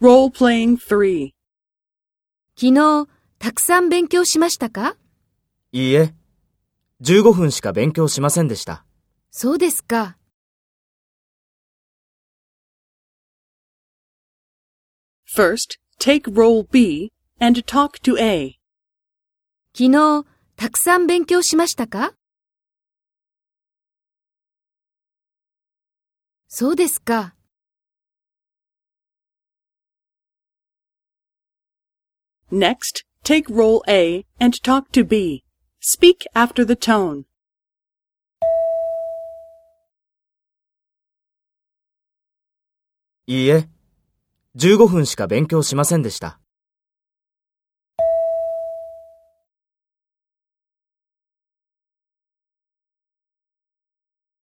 Role-playing 3. 昨日、たくさん勉強しましたか？いいえ、15分しか勉強しませんでした。そうですか。First, take role B and talk to A. 昨日、たくさん勉強しましたか？そうですか。Next, take role A and talk to B. Speak after the tone. いいえ、15分しか勉強しませんでした。